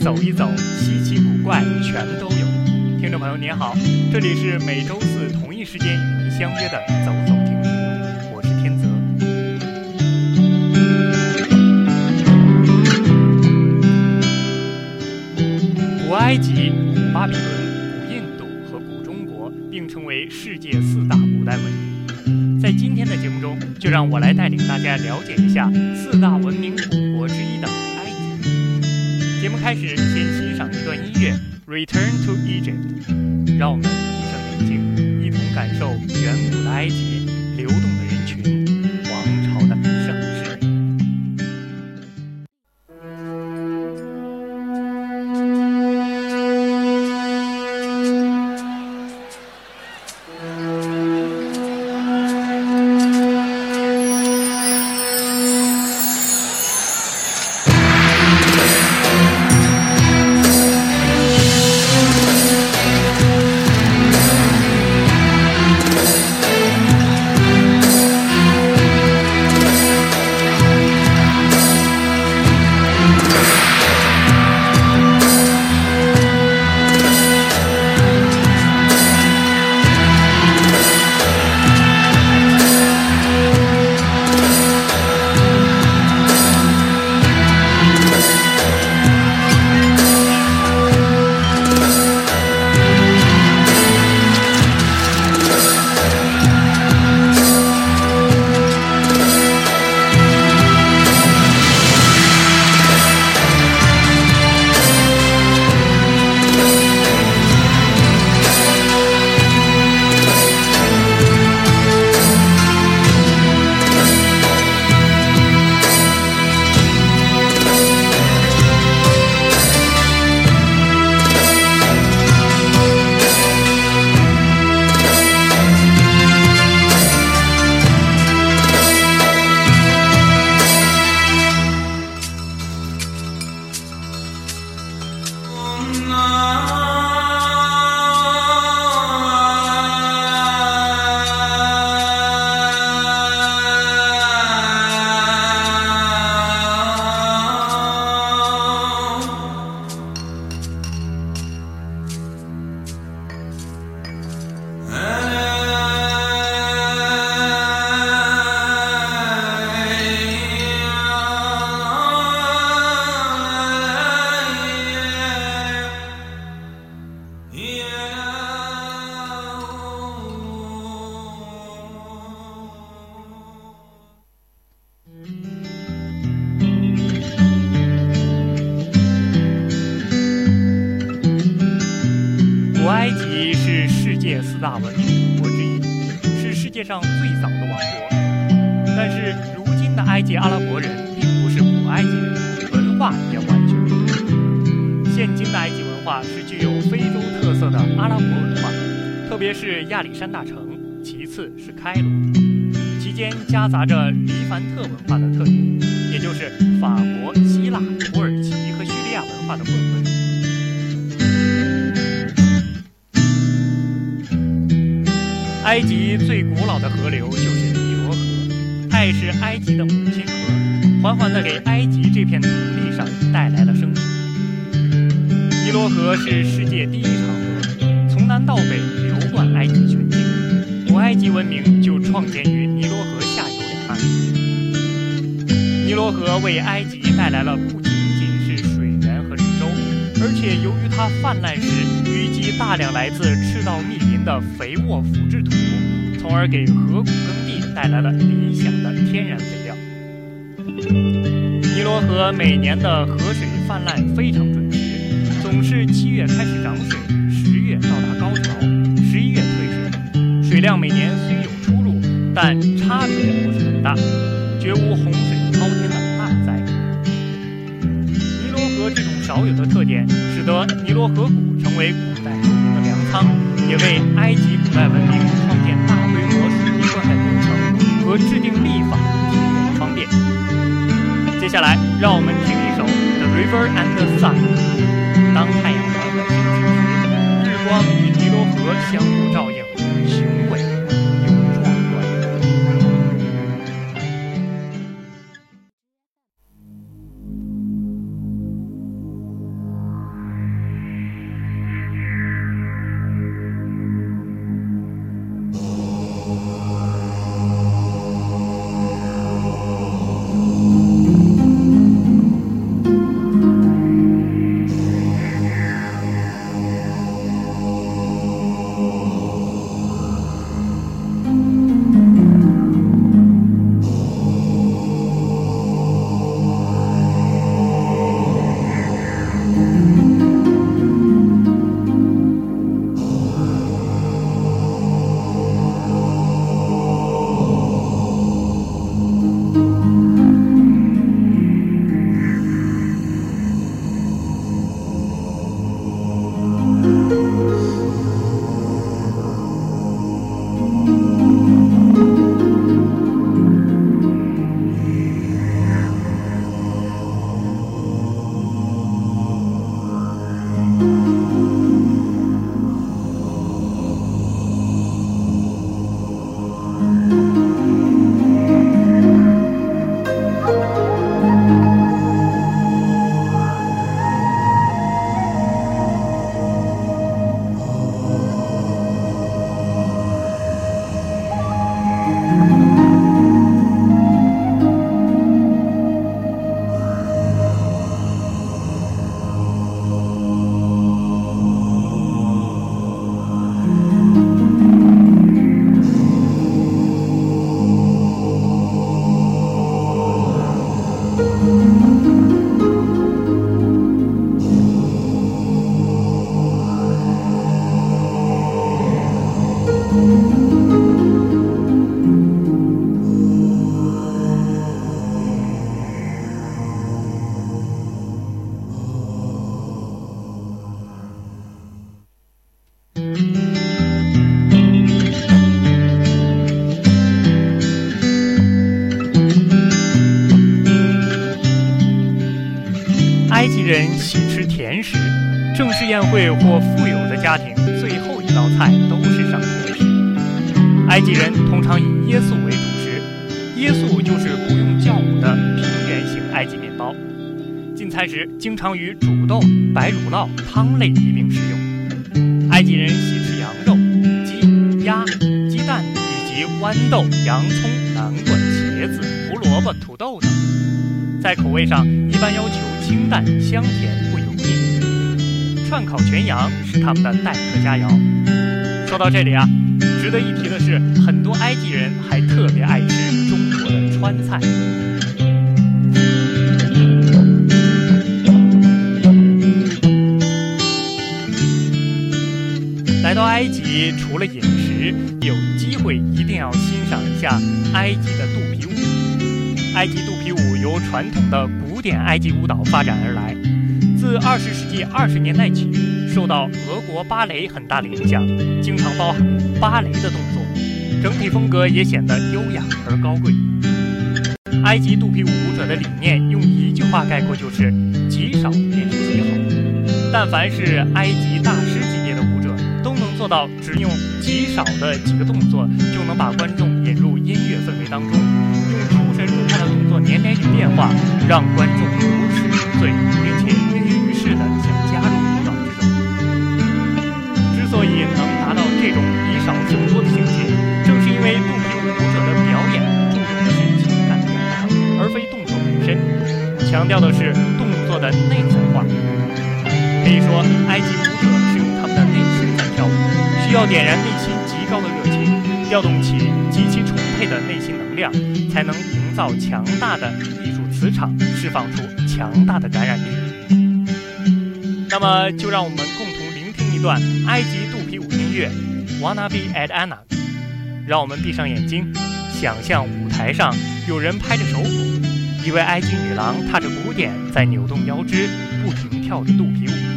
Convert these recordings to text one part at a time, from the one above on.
走一走，稀奇古怪全都有。听众朋友您好，这里是每周四同一时间与您相约的《走走停停》，我是天泽。古埃及、古巴比伦、古印度和古中国并称为世界四大古代文明。在今天的节目中，就让我来带领大家了解一下四大文明古。开始，先欣赏一段音乐《Return to Egypt》，让我们闭上眼睛，一同感受远古的埃及，大文明古国之一，是世界上最早的王国。但是，如今的埃及阿拉伯人并不是古埃及人，文化也完全不同。现今的埃及文化是具有非洲特色的阿拉伯文化，特别是亚历山大城，其次是开罗，其间夹杂着黎凡特文化的特点，也就是法埃及最古老的河流就是尼罗河，它也是埃及的母亲河，缓缓地给埃及这片土地上带来了生命。尼罗河是世界第一长河，从南到北流贯埃及全境。古埃及文明就创建于尼罗河下游两岸。尼罗河为埃及带来了不仅仅是水源和绿洲，而且由于它泛滥时淤积大量来自赤道密林的肥沃腐，从而给河谷耕地带来了理想的天然肥料。尼罗河每年的河水泛滥非常准时，总是七月开始涨水，十月到达高潮，十一月退水。水量每年虽有出入，但差别不是很大，绝无洪水滔天的大灾。尼罗河这种少有的特点，使得尼罗河谷成为古代著名的粮仓，也为埃及古代文明制定立法提供了方便。接下来，让我们听一首《The River and the Sun》。当太阳缓缓升起时，日光与尼罗河相互照应，人喜吃甜食，正式宴会或富有的家庭最后一道菜都是上甜食。埃及人通常以椰素为主食，椰素就是不用酵母的平原型埃及面包。进餐时经常与煮豆、白乳酪、汤类一并食用。埃及人喜吃羊肉、鸡、鸭、鸡蛋以及豌豆、洋葱、南瓜、茄子、胡萝卜、土豆等。在口味上，一般要求清淡、香甜不油腻。串烤全羊是他们的待客佳肴。说到这里啊，值得一提的是，很多埃及人还特别爱吃中国的川菜。来到埃及，除了饮食，有机会一定要欣赏一下埃及的肚皮舞。埃及肚皮舞由传统的埃及舞蹈发展而来，自20世纪20年代起，受到俄国芭蕾很大的影响，经常包含芭蕾的动作，整体风格也显得优雅而高贵。埃及肚皮舞舞者的理念用一句话概括就是：极少便是极好。但凡是埃及大师级别的舞者，都能做到只用极少的几个动作，就能把观众引入音乐氛围当中，年年与变化，让观众如痴如醉，并且跃跃欲试的想加入舞蹈之中。之所以能达到这种以少胜多的境界，正是因为肚皮舞者的表演注重的是情感的表达，而非动作本身，强调的是动作的内在化。可以说，埃及舞者是用他们的内心要点燃内心极高的热情，调动起极其充沛的内心能量，才能造强大的艺术磁场，释放出强大的感染力。那么，就让我们共同聆听一段埃及肚皮舞音乐《Wanna Be at Anna》。让我们闭上眼睛，想象舞台上有人拍着手鼓，一位埃及女郎踏着鼓点在扭动腰肢，不停跳着肚皮舞。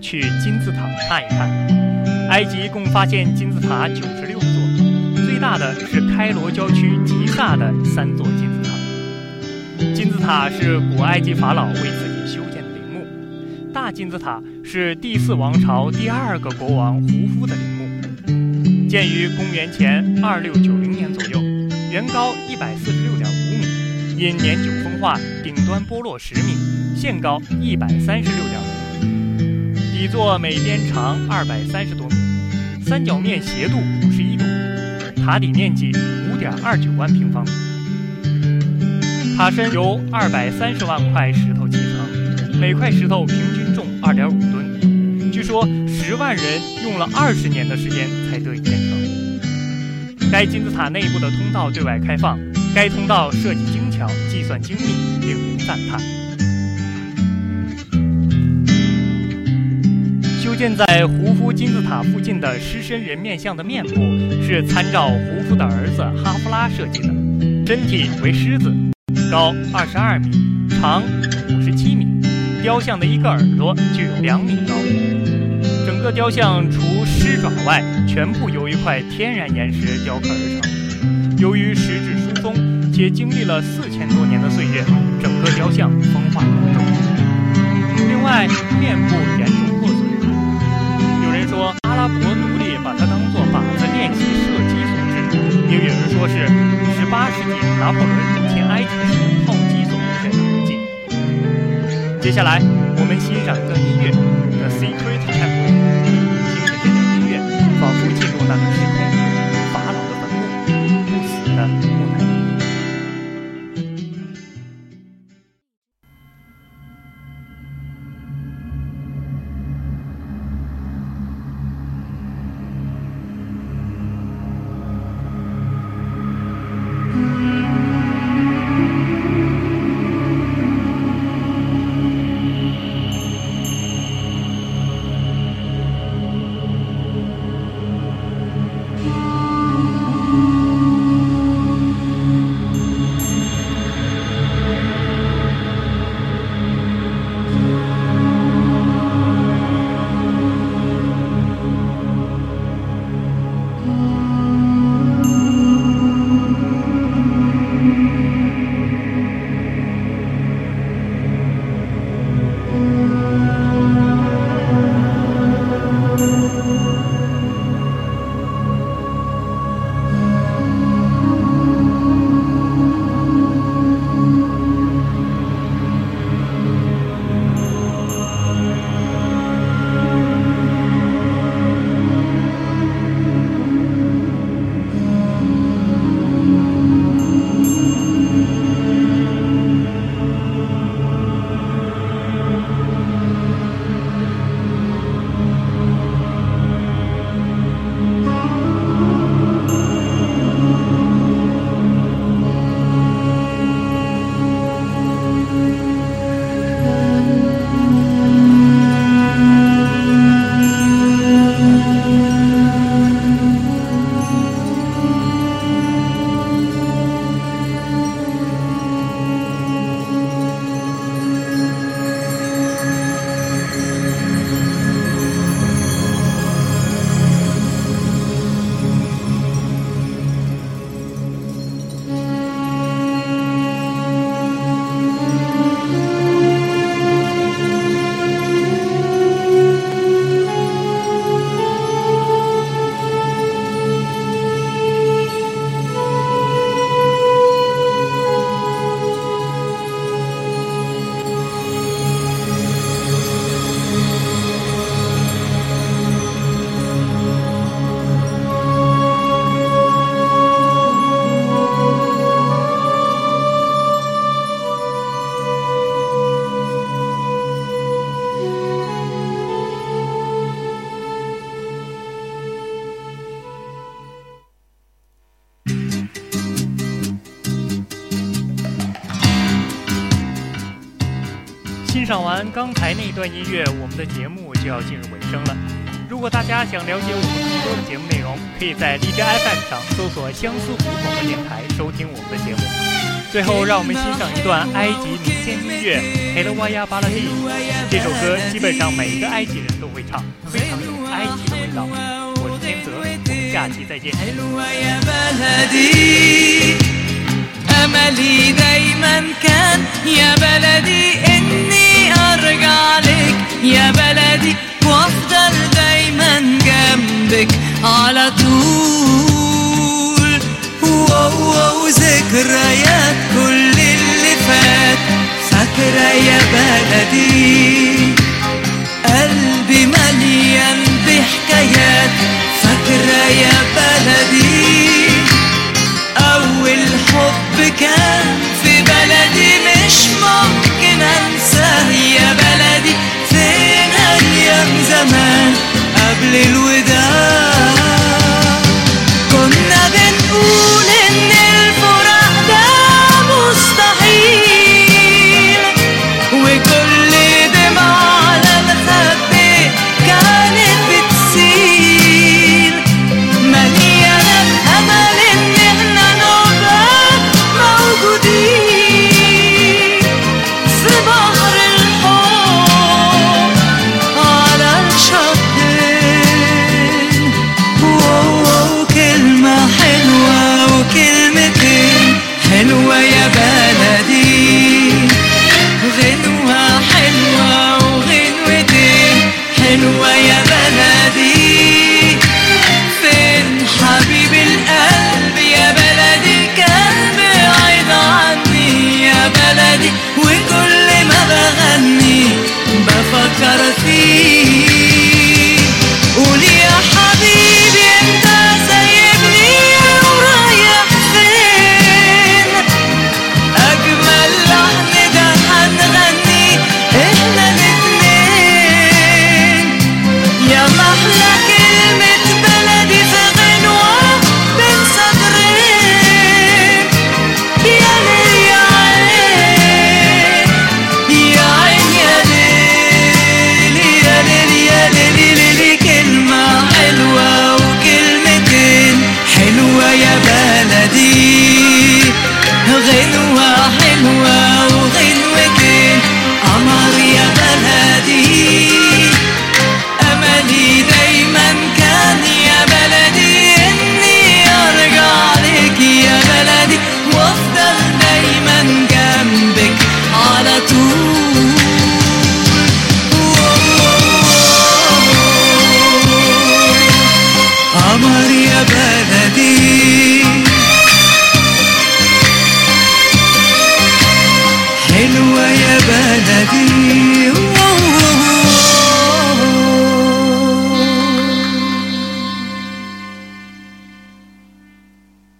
去金字塔看一看。埃及共发现金字塔九十六座，最大的是开罗郊区吉萨的三座金字塔。金字塔是古埃及法老为自己修建的陵墓，大金字塔是第四王朝第二个国王胡夫的陵墓，建于公元前二六九零年左右，原高一百四十六点五米，因年久风化，顶端剥落十米，现高一百三十六点。底座每边长二百三十多米，三角面斜度五十一度，塔底面积五点二九万平方米。塔身由二百三十万块石头砌成，每块石头平均重二点五吨。据说十万人用了二十年的时间才得以建成。该金字塔内部的通道对外开放，该通道设计精巧，计算精密，令人赞叹。建在胡夫金字塔附近的狮身人面像的面部是参照胡夫的儿子哈夫拉设计的，身体为狮子，高二十二米，长五十七米，雕像的一个耳朵就有两米高。整个雕像除狮爪外，全部由一块天然岩石雕刻而成。由于石质疏松，且经历了四千多年的岁月，整个雕像风化严重。另外，面部严重。八世纪拿破仑入侵埃及时炮击所留下的痕迹。接下来，我们欣赏一段音乐，《The Secret Temple》，听着这段音乐，仿佛进入那个时空。完刚才那段音乐，我们的节目就要进入尾声了。如果大家想了解我们更多的节目内容，可以在荔枝 FM 上搜索“相思湖广播电台”收听我们的节目。最后，让我们欣赏一段埃及民间音乐《黑了瓦亚巴拉蒂》。这首歌基本上每一个埃及人都会唱，非常有埃及的味道。我是天泽，我们下期再见。 أملي دايما كان يا بلدي إني أرجع لك يا بلدي وأفضل دايما جنبك على طول. واو ذكريات كل اللي فات. فاكرة يا بلدي.